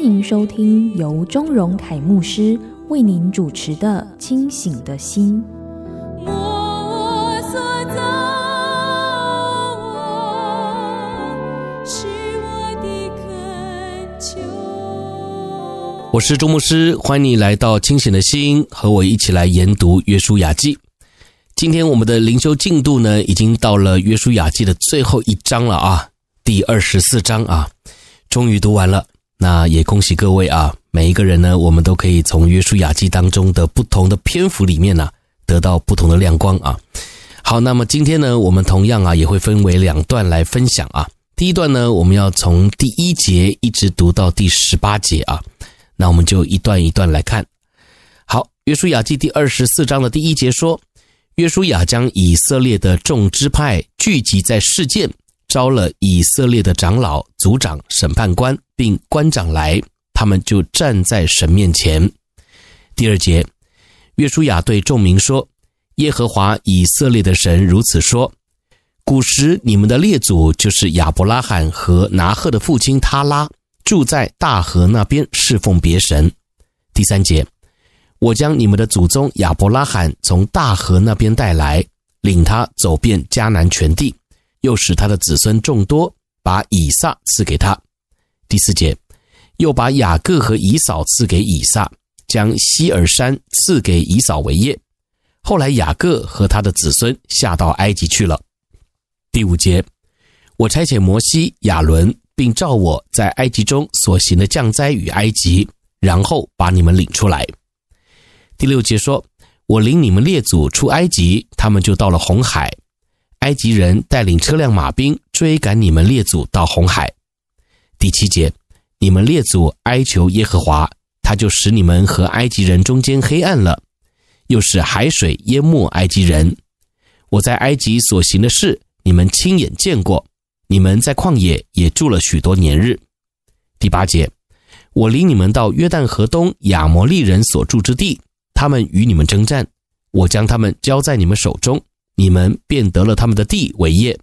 欢迎收听由钟荣凯牧师为您主持的《清醒的心》。我是钟牧师，欢迎你来到清醒的心，和我一起来研读约书亚记。今天我们的灵修进度呢，已经到了约书亚记的最后一章了啊，第二十四章啊，终于读完了。那也恭喜各位啊，每一个人呢，我们都可以从约书亚记当中的不同的篇幅里面呢，得到不同的亮光啊。好，那么今天呢，我们同样啊，也会分为两段来分享啊。第一段呢，我们要从第一节一直读到第十八节啊。那我们就一段一段来看。好，约书亚记第二十四章的第一节说：约书亚将以色列的众支派聚集在示剑，召了以色列的长老、族长、审判官，并官长来，他们就站在神面前。第二节，约书亚对众民说：耶和华以色列的神如此说：古时你们的列祖就是亚伯拉罕和拿鹤的父亲他拉。住在大河那边侍奉别神。第三节，我将你们的祖宗亚伯拉罕从大河那边带来，领他走遍迦南全地，又使他的子孙众多，把以撒赐给他。第四节，又把雅各和以扫赐给以撒，将西珥山赐给以扫为业。后来雅各和他的子孙下到埃及去了。第五节，我差遣摩西、亚伦。并照我在埃及中所行的降灾与埃及，然后把你们领出来。第六节说：“我领你们列祖出埃及，他们就到了红海。埃及人带领车辆马兵追赶你们列祖到红海。”第七节：“你们列祖哀求耶和华，他就使你们和埃及人中间黑暗了，又使海水淹没埃及人。我在埃及所行的事，你们亲眼见过。”你们在旷野也住了许多年日。第八节，我领你们到约旦河东亚摩利人所住之地，他们与你们征战，我将他们交在你们手中，你们便得了他们的地为业。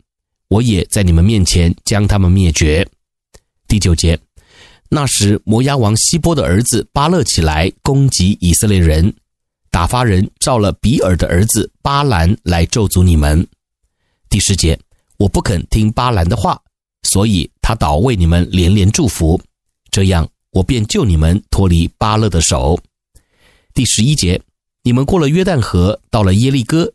我也在你们面前将他们灭绝。第九节，那时摩押王西波的儿子巴勒起来攻击以色列人，打发人召了比尔的儿子巴兰来咒诅你们。第十节。我不肯听巴兰的话，所以他倒为你们连连祝福，这样我便救你们脱离巴勒的手。第十一节，你们过了约旦河，到了耶利哥，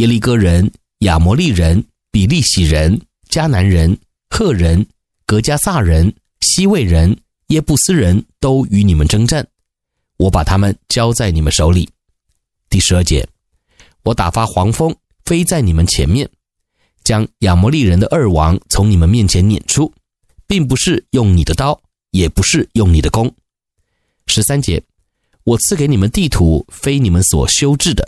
耶利哥人、亚摩利人、比利洗人、迦南人、赫人、格加撒人、西魏人、耶布斯人都与你们征战，我把他们交在你们手里。第十二节，我打发黄蜂飞在你们前面。将亚摩利人的二王从你们面前撵出，并不是用你的刀，也不是用你的弓。十三节，我赐给你们地图，非你们所修治的；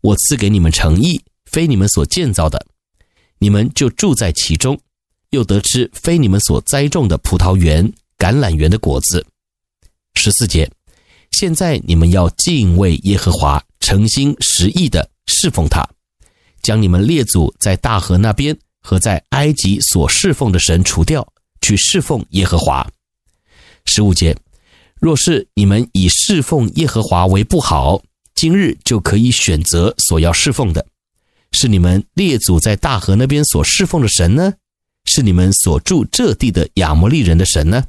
我赐给你们诚意，非你们所建造的。你们就住在其中，又得吃非你们所栽种的葡萄园、橄榄园的果子。十四节，现在你们要敬畏耶和华，诚心实意的侍奉他。将你们列祖在大河那边和在埃及所侍奉的神除掉，去侍奉耶和华。十五节，若是你们以侍奉耶和华为不好，今日就可以选择所要侍奉的，是你们列祖在大河那边所侍奉的神呢，是你们所住这地的亚摩利人的神呢？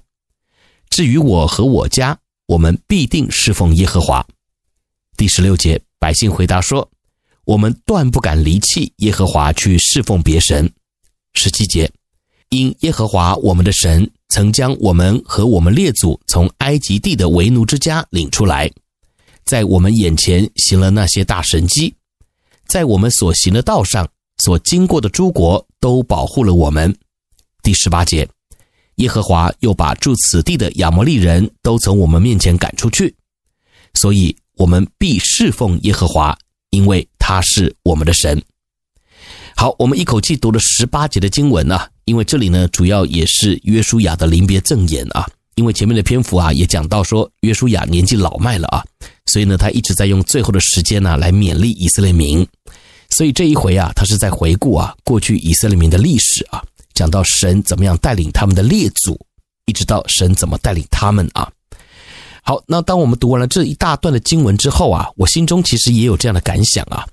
至于我和我家，我们必定侍奉耶和华。第十六节，百姓回答说。我们断不敢离弃耶和华去侍奉别神。十七节，因耶和华我们的神曾将我们和我们列祖从埃及地的为奴之家领出来，在我们眼前行了那些大神迹，在我们所行的道上所经过的诸国都保护了我们。第十八节，耶和华又把住此地的亚摩利人都从我们面前赶出去，所以我们必侍奉耶和华，因为他是我们的神。好，我们一口气读了十八节的经文啊，因为这里呢，主要也是约书亚的临别赠言啊。因为前面的篇幅啊，也讲到说约书亚年纪老迈了啊，所以呢，他一直在用最后的时间呢、来勉励以色列民。所以这一回啊，他是在回顾啊过去以色列民的历史啊，讲到神怎么样带领他们的列祖，一直到神怎么带领他们啊。好，那当我们读完了这一大段的经文之后啊，我心中其实也有这样的感想啊。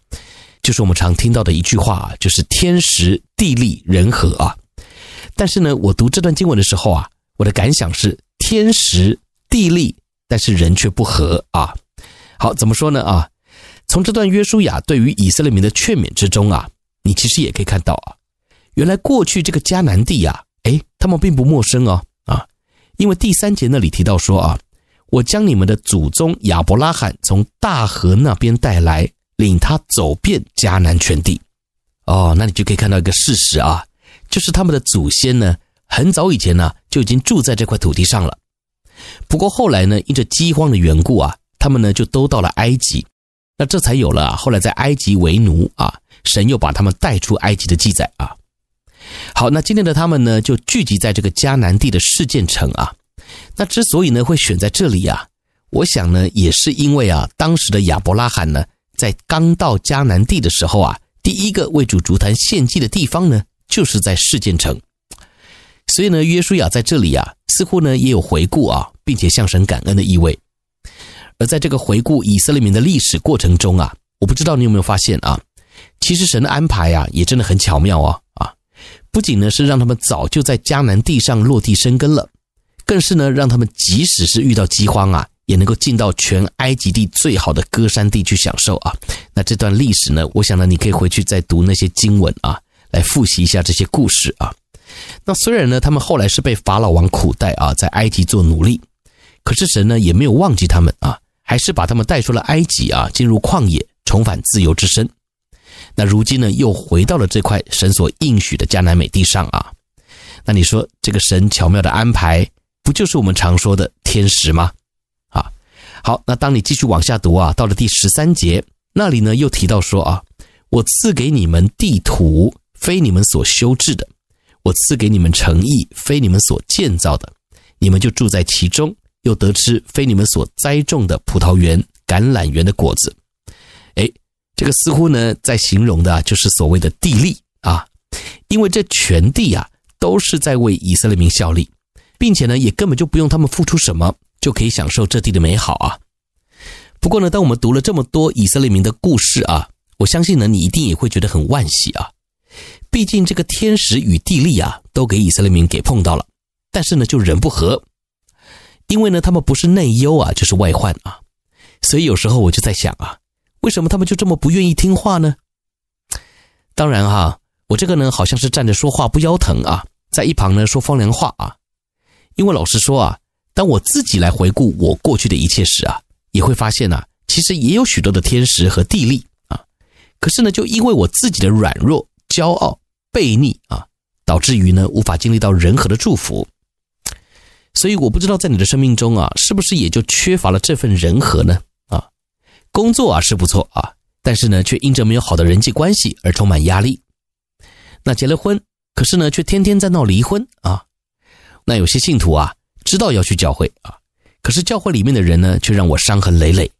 就是我们常听到的一句话啊，就是天时地利人和啊。但是呢，我读这段经文的时候啊，我的感想是天时地利，但是人却不和啊。好，怎么说呢啊？从这段约书亚对于以色列民的劝勉之中啊，你其实也可以看到啊，原来过去这个迦南地啊，诶，他们并不陌生哦啊，因为第三节那里提到说啊，我将你们的祖宗亚伯拉罕从大河那边带来。领他走遍迦南全地，哦，那你就可以看到一个事实啊，就是他们的祖先呢，很早以前呢就已经住在这块土地上了。不过后来呢，因着饥荒的缘故啊，他们呢就都到了埃及，那这才有了啊，后来在埃及为奴啊，神又把他们带出埃及的记载啊。好，那今天的他们呢，就聚集在这个迦南地的示剑城啊。那之所以呢会选在这里啊，我想呢也是因为啊，当时的亚伯拉罕呢。在刚到迦南地的时候啊，第一个为主筑坛献祭的地方呢，就是在示剑城。所以呢，约书亚在这里啊，似乎呢也有回顾啊，并且向神感恩的意味。而在这个回顾以色列民的历史过程中啊，我不知道你有没有发现啊，其实神的安排啊，也真的很巧妙啊啊！不仅呢是让他们早就在迦南地上落地生根了，更是呢让他们即使是遇到饥荒啊。也能够进到全埃及地最好的歌山地去享受啊！那这段历史呢，我想呢，你可以回去再读那些经文啊，来复习一下这些故事啊。那虽然呢，他们后来是被法老王苦待啊，在埃及做奴隶，可是神呢也没有忘记他们啊，还是把他们带出了埃及啊，进入旷野，重返自由之身。那如今呢，又回到了这块神所应许的迦南美地上啊。那你说这个神巧妙的安排，不就是我们常说的天时吗？啊好，那当你继续往下读啊，到了第十三节那里呢，又提到说啊，我赐给你们地土，非你们所修治的；我赐给你们诚意，非你们所建造的。你们就住在其中，又得吃非你们所栽种的葡萄园、橄榄园的果子。诶，这个似乎呢，在形容的就是所谓的地利啊，因为这全地啊，都是在为以色列民效力，并且呢，也根本就不用他们付出什么。就可以享受这地的美好啊！不过呢，当我们读了这么多以色列民的故事啊，我相信呢，你一定也会觉得很惋惜啊。毕竟这个天时与地利啊，都给以色列民给碰到了，但是呢，就人不和，因为呢，他们不是内忧啊，就是外患啊。所以有时候我就在想啊，为什么他们就这么不愿意听话呢？当然哈、我这个呢，好像是站着说话不腰疼啊，在一旁呢说风凉话啊，因为老实说啊。当我自己来回顾我过去的一切时啊，也会发现呐、啊，其实也有许多的天时和地利啊。可是呢，就因为我自己的软弱、骄傲、悖逆啊，导致于呢无法经历到人和的祝福。所以我不知道在你的生命中啊，是不是也就缺乏了这份人和呢？啊，工作啊是不错啊，但是呢，却因着没有好的人际关系而充满压力。那结了婚，可是呢，却天天在闹离婚啊。那有些信徒啊。知道要去教会啊，可是教会里面的人呢，却让我伤痕累累。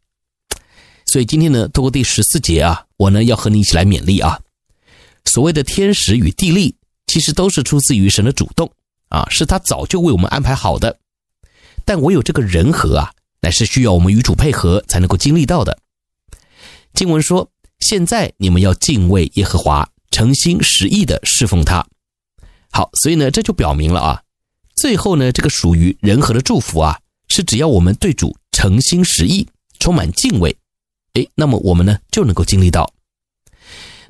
所以今天呢，透过第十四节啊，我呢要和你一起来勉励啊。所谓的天时与地利，其实都是出自于神的主动啊，是他早就为我们安排好的。但唯有这个人和啊，乃是需要我们与主配合才能够经历到的。经文说：“现在你们要敬畏耶和华，诚心实意的侍奉他。”好，所以呢，这就表明了啊。最后呢，这个属于人和的祝福啊，是只要我们对主诚心实意、充满敬畏，诶，那么我们呢就能够经历到。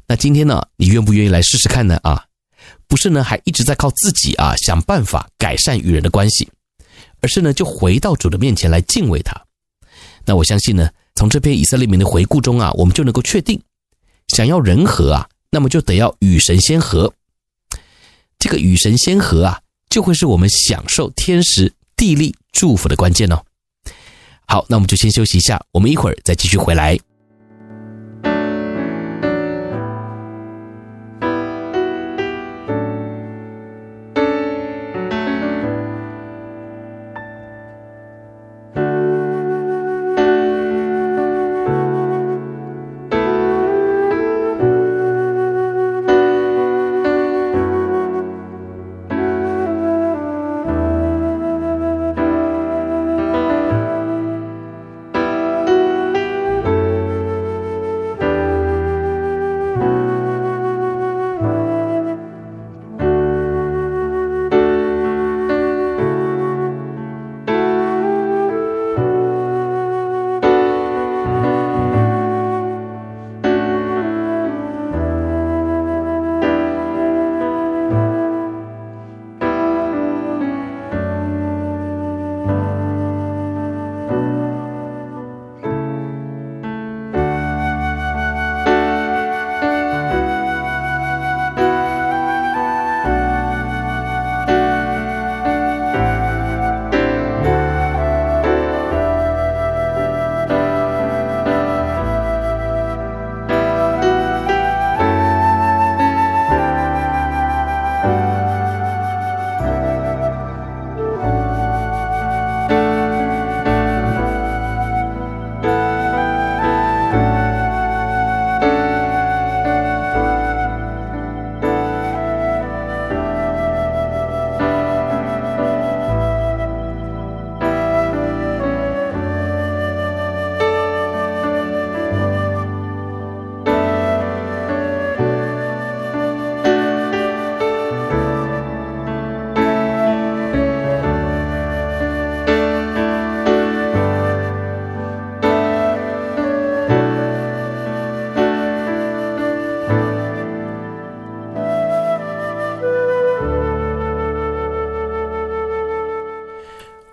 那今天呢，你愿不愿意来试试看呢？啊，不是呢，还一直在靠自己啊想办法改善与人的关系，而是呢就回到主的面前来敬畏他。那我相信呢，从这篇以色列民的回顾中啊，我们就能够确定，想要人和啊，那么就得要与神先和。这个与神先和啊。就会是我们享受天时地利祝福的关键哦。好，那我们就先休息一下，我们一会儿再继续回来。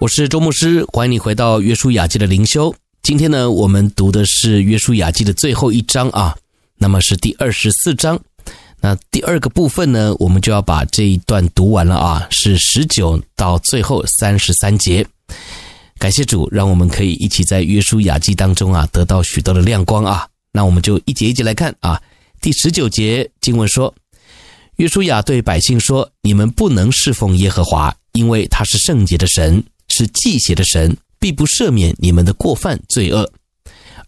我是周牧师，欢迎你回到约书亚记的灵修。今天呢，我们读的是约书亚记的最后一章啊，那么是第二十四章。那第二个部分呢，我们就要把这一段读完了啊，是十九到最后三十三节。感谢主，让我们可以一起在约书亚记当中啊，得到许多的亮光啊。那我们就一节一节来看啊。第十九节经文说：“约书亚对百姓说，你们不能侍奉耶和华，因为他是圣洁的神。”是忌邪的神，必不赦免你们的过犯罪恶。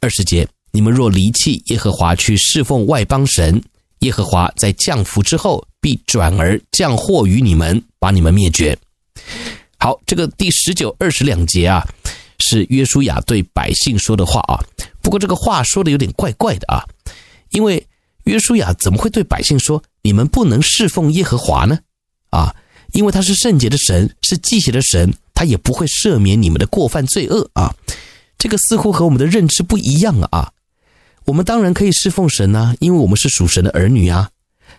二十节，你们若离弃耶和华去侍奉外邦神，耶和华在降福之后，必转而降祸于你们，把你们灭绝。好，这个第十九、二十两节啊，是约书亚对百姓说的话啊。不过这个话说的有点怪怪的啊，因为约书亚怎么会对百姓说你们不能侍奉耶和华呢？啊，因为他是圣洁的神，是忌邪的神。他也不会赦免你们的过犯罪恶啊！这个似乎和我们的认知不一样啊！我们当然可以侍奉神啊，因为我们是属神的儿女啊。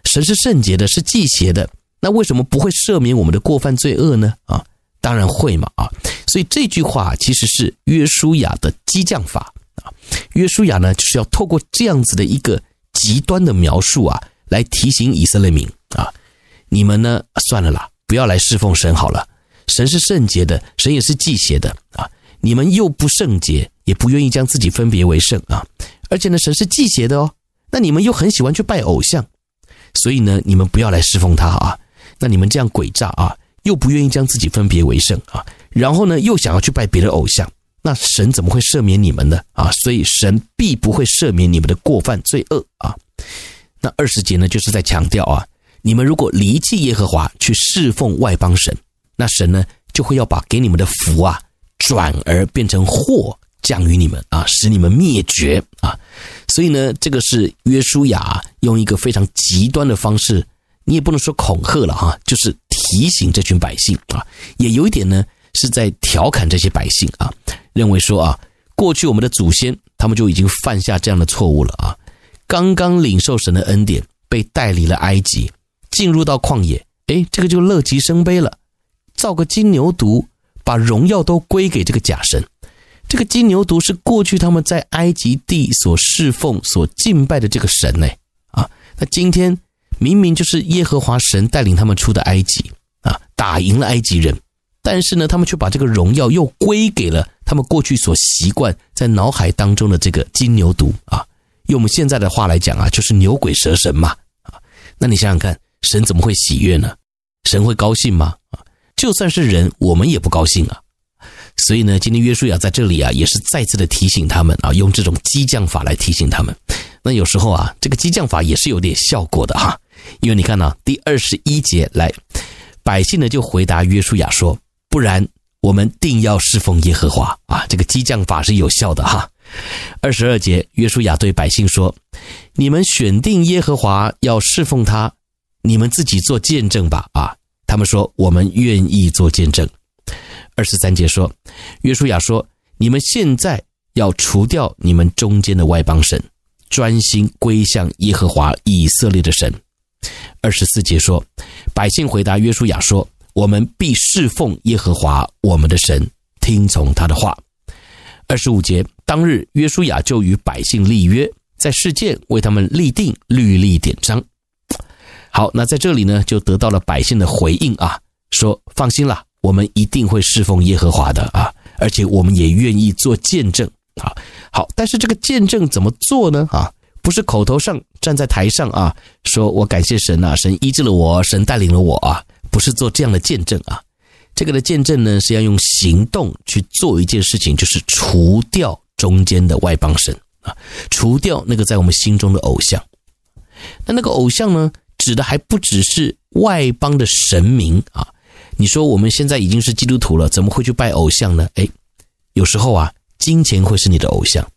神是圣洁的，是忌邪的，那为什么不会赦免我们的过犯罪恶呢？啊，当然会嘛！啊，所以这句话其实是约书亚的激将法啊。约书亚呢，就是要透过这样子的一个极端的描述啊，来提醒以色列民啊，你们呢，算了啦，不要来侍奉神好了。神是圣洁的，神也是忌邪的啊！你们又不圣洁，也不愿意将自己分别为圣啊！而且呢，神是忌邪的哦。那你们又很喜欢去拜偶像，所以呢，你们不要来侍奉他啊！那你们这样诡诈啊，又不愿意将自己分别为圣啊，然后呢，又想要去拜别的偶像，那神怎么会赦免你们呢？啊，所以神必不会赦免你们的过犯罪恶啊！那二十节呢，就是在强调啊，你们如果离弃耶和华，去侍奉外邦神。那神呢，就会要把给你们的福啊，转而变成祸降于你们啊，使你们灭绝啊。所以呢，这个是约书亚用一个非常极端的方式，你也不能说恐吓了哈，就是提醒这群百姓啊，也有一点呢是在调侃这些百姓啊，认为说啊，过去我们的祖先他们就已经犯下这样的错误了啊，刚刚领受神的恩典，被带离了埃及，进入到旷野，诶，这个就乐极生悲了。造个金牛犊，把荣耀都归给这个假神。这个金牛犊是过去他们在埃及地所侍奉、所敬拜的这个神呢。啊，那今天明明就是耶和华神带领他们出的埃及啊，打赢了埃及人，但是呢，他们却把这个荣耀又归给了他们过去所习惯在脑海当中的这个金牛犊啊。用我们现在的话来讲啊，就是牛鬼蛇神嘛啊。那你想想看，神怎么会喜悦呢？神会高兴吗？就算是人，我们也不高兴啊。所以呢，今天约书亚在这里啊，也是再次的提醒他们啊，用这种激将法来提醒他们。那有时候啊，这个激将法也是有点效果的哈。因为你看呢，第二十一节来，百姓呢就回答约书亚说：“不然，我们定要侍奉耶和华啊。”这个激将法是有效的哈。二十二节，约书亚对百姓说：“你们选定耶和华要侍奉他，你们自己做见证吧。”啊，他们说：“我们愿意做见证。”二十三节说，约书亚说：“你们现在要除掉你们中间的外邦神，专心归向耶和华以色列的神。”二十四节说，百姓回答约书亚说：“我们必侍奉耶和华我们的神，听从他的话。”二十五节，当日约书亚就与百姓立约，在事件为他们立定律例典章。好，那在这里呢，就得到了百姓的回应啊，说：“放心啦。”我们一定会侍奉耶和华的啊，而且我们也愿意做见证啊。好，但是这个见证怎么做呢？啊，不是口头上站在台上啊，说我感谢神啊，神医治了我，神带领了我啊，不是做这样的见证啊。这个的见证呢，是要用行动去做一件事情，就是除掉中间的外邦神啊，除掉那个在我们心中的偶像。那那个偶像呢，指的还不只是外邦的神明啊。你说我们现在已经是基督徒了，怎么会去拜偶像呢？哎，有时候啊，金钱会是你的偶像，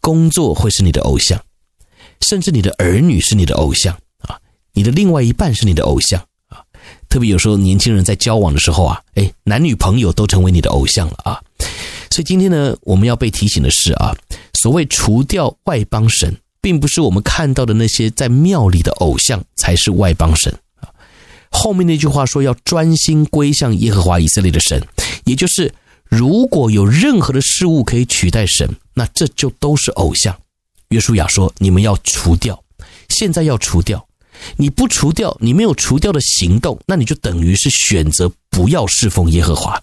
工作会是你的偶像，甚至你的儿女是你的偶像啊，你的另外一半是你的偶像啊。特别有时候年轻人在交往的时候啊，哎，男女朋友都成为你的偶像了啊。所以今天呢，我们要被提醒的是啊，所谓除掉外邦神，并不是我们看到的那些在庙里的偶像才是外邦神啊。后面那句话说要专心归向耶和华以色列的神，也就是如果有任何的事物可以取代神，那这就都是偶像。约书亚说：“你们要除掉，现在要除掉。你不除掉，你没有除掉的行动，那你就等于是选择不要侍奉耶和华。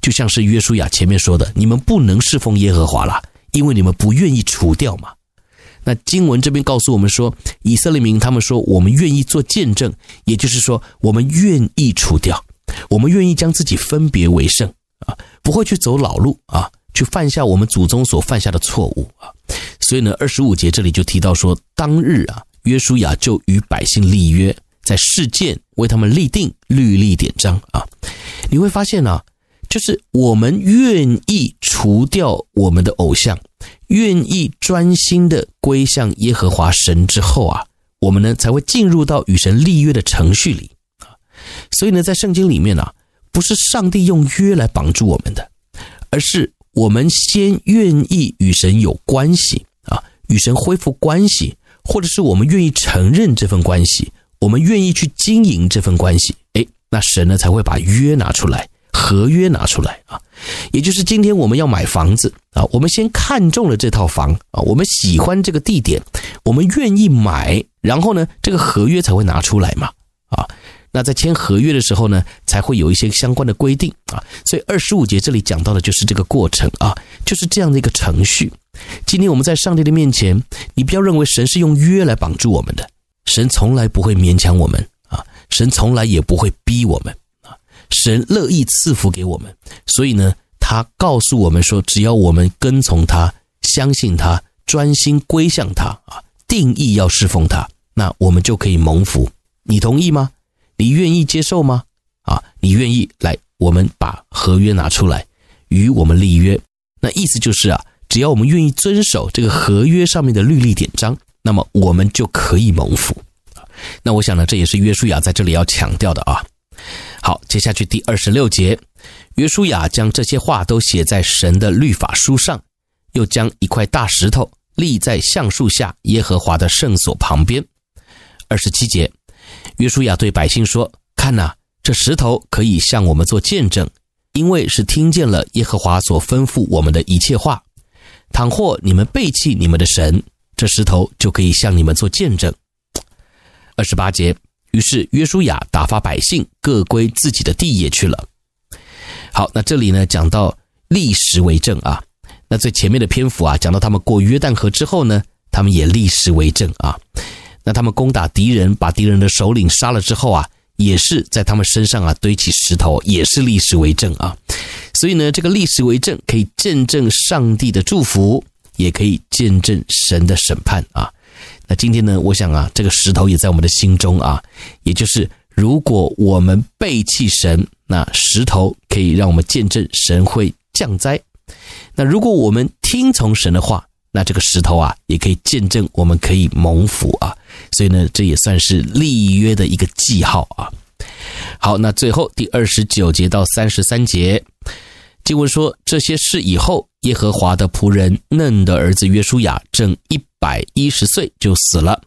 就像是约书亚前面说的，你们不能侍奉耶和华了，因为你们不愿意除掉嘛。”那经文这边告诉我们说，以色列民他们说，我们愿意做见证，也就是说，我们愿意除掉，我们愿意将自己分别为圣啊，不会去走老路啊，去犯下我们祖宗所犯下的错误啊。所以呢，二十五节这里就提到说，当日啊，约书亚就与百姓立约，在事件为他们立定律例典章啊。你会发现啊，就是我们愿意除掉我们的偶像。愿意专心的归向耶和华神之后啊，我们呢才会进入到与神立约的程序里啊。所以呢，在圣经里面啊，不是上帝用约来绑住我们的，而是我们先愿意与神有关系啊，与神恢复关系，或者是我们愿意承认这份关系，我们愿意去经营这份关系，诶，那神呢才会把约拿出来。合约拿出来啊，也就是今天我们要买房子啊，我们先看中了这套房啊，我们喜欢这个地点，我们愿意买，然后呢，这个合约才会拿出来嘛啊。那在签合约的时候呢，才会有一些相关的规定啊。所以二十五节这里讲到的就是这个过程啊，就是这样的一个程序。今天我们在上帝的面前，你不要认为神是用约来绑住我们的，神从来不会勉强我们啊，神从来也不会逼我们。神乐意赐福给我们，所以呢，他告诉我们说，只要我们跟从他、相信他、专心归向他啊，定义要侍奉他，那我们就可以蒙福。你同意吗？你愿意接受吗？啊，你愿意来？我们把合约拿出来，与我们立约。那意思就是啊，只要我们愿意遵守这个合约上面的律例典章，那么我们就可以蒙福。那我想呢，这也是约书亚在这里要强调的啊。好，接下去第二十六节，约书亚将这些话都写在神的律法书上，又将一块大石头立在橡树下耶和华的圣所旁边。二十七节，约书亚对百姓说：“看哪，这石头可以向我们做见证，因为是听见了耶和华所吩咐我们的一切话。倘或你们背弃你们的神，这石头就可以向你们做见证。”二十八节。于是约书亚打发百姓各归自己的地业去了。好，那这里呢讲到立石为证啊。那最前面的篇幅啊，讲到他们过约旦河之后呢，他们也立石为证啊。那他们攻打敌人，把敌人的首领杀了之后啊，也是在他们身上啊堆起石头，也是立石为证啊。所以呢，这个立石为证可以见证上帝的祝福，也可以见证神的审判啊。那今天呢，我想啊，这个石头也在我们的心中啊，也就是如果我们背弃神，那石头可以让我们见证神会降灾；那如果我们听从神的话，那这个石头啊，也可以见证我们可以蒙福啊。所以呢，这也算是立约的一个记号啊。好，那最后第二十九节到三十三节，经文说，这些事以后，耶和华的仆人嫩的儿子约书亚正一百一十岁就死了。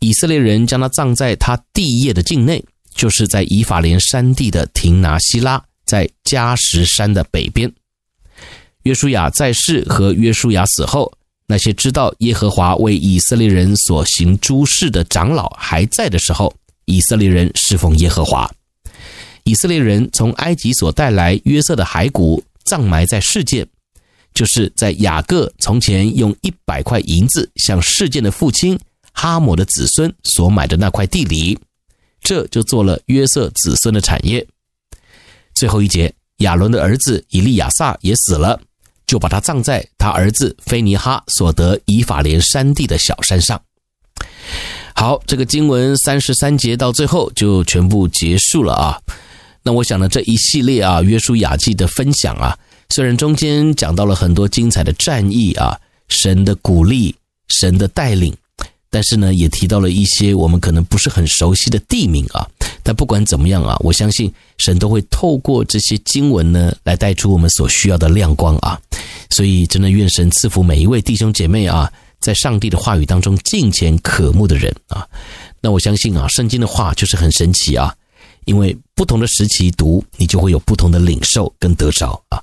以色列人将他葬在他地业的境内，就是在以法莲山地的亭拿西拉，在迦实山的北边。约书亚在世和约书亚死后，那些知道耶和华为以色列人所行诸事的长老还在的时候，以色列人侍奉耶和华。以色列人从埃及所带来约瑟的骸骨，葬埋在世界，就是在雅各从前用一百块银子向示剑的父亲哈摩的子孙所买的那块地里，这就做了约瑟子孙的产业。最后一节，亚伦的儿子以利亚撒也死了。就把他葬在他儿子菲尼哈所得以法莲山地的小山上。好，这个经文三十三节到最后就全部结束了啊。那我想呢，这一系列啊约书亚记的分享啊，虽然中间讲到了很多精彩的战役啊，神的鼓励，神的带领。但是呢，也提到了一些我们可能不是很熟悉的地名啊。但不管怎么样啊，我相信神都会透过这些经文呢，来带出我们所需要的亮光啊。所以，真的愿神赐福每一位弟兄姐妹啊，在上帝的话语当中敬虔渴慕的人啊。那我相信啊，圣经的话就是很神奇啊，因为不同的时期读，你就会有不同的领受跟得着啊。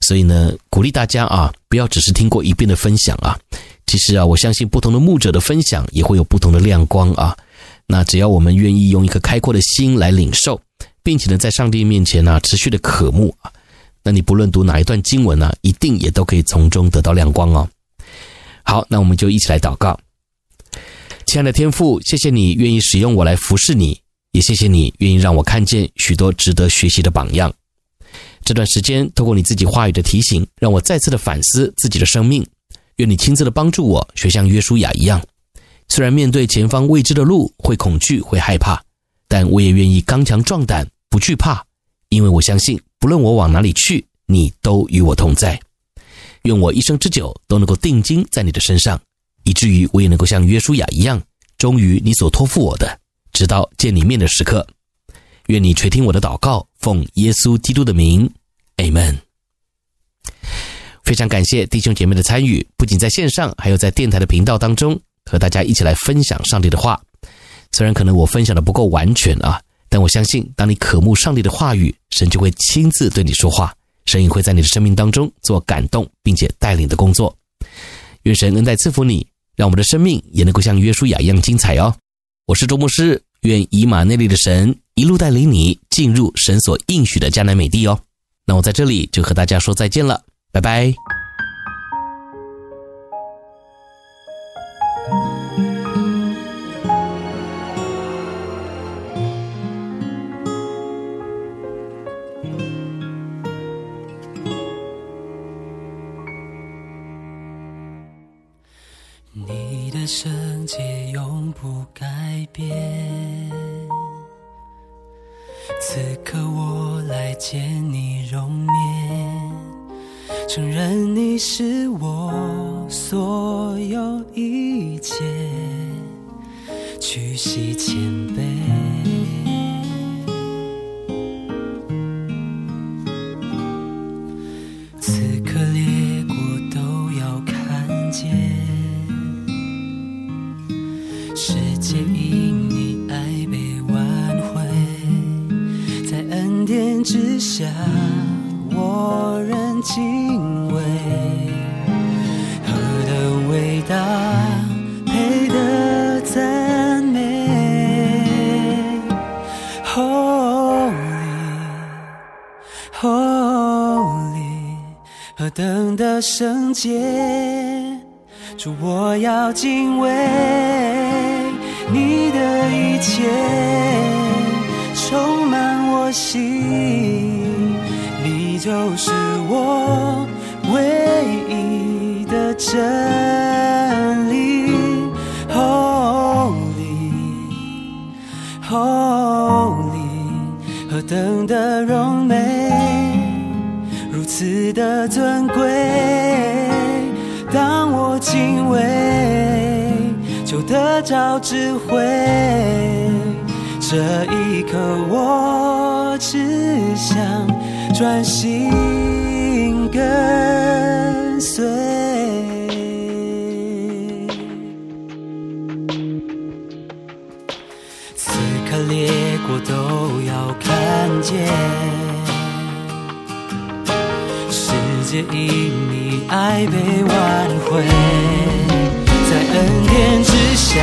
所以呢，鼓励大家啊，不要只是听过一遍的分享啊。其实啊，我相信不同的牧者的分享也会有不同的亮光啊。那只要我们愿意用一颗开阔的心来领受，并且呢，在上帝面前呢，持续的渴慕啊，那你不论读哪一段经文呢，一定也都可以从中得到亮光哦。好，那我们就一起来祷告。亲爱的天父，谢谢你愿意使用我来服侍你，也谢谢你愿意让我看见许多值得学习的榜样。这段时间，透过你自己话语的提醒，让我再次的反思自己的生命。愿你亲自的帮助我，学像约书亚一样，虽然面对前方未知的路会恐惧、会害怕，但我也愿意刚强壮胆，不惧怕，因为我相信，不论我往哪里去，你都与我同在。愿我一生之久都能够定睛在你的身上，以至于我也能够像约书亚一样，忠于你所托付我的，直到见你面的时刻。愿你垂听我的祷告，奉耶稣基督的名，Amen。非常感谢弟兄姐妹的参与，不仅在线上，还有在电台的频道当中，和大家一起来分享上帝的话。虽然可能我分享的不够完全啊，但我相信，当你渴慕上帝的话语，神就会亲自对你说话，神也会在你的生命当中做感动并且带领的工作。愿神恩待赐福你，让我们的生命也能够像约书亚一样精彩哦。我是周牧师，愿以马内利的神一路带领你进入神所应许的迦南美地哦。那我在这里就和大家说再见了。拜拜。你的圣洁永不改变，此刻我来见你容面。承认你是我所有一切，屈膝谦卑，敬畏，何等伟大，配得赞美。Holy，Holy，何等的圣洁，主，我要敬畏你的一切，充满我心。就是我唯一的真理。Holy，Holy，何等的荣美。如此的尊贵，当我敬畏，就得着智慧。这一刻，我只想专心跟随。此刻列国都要看见。世界因你爱被挽回，在恩典之下，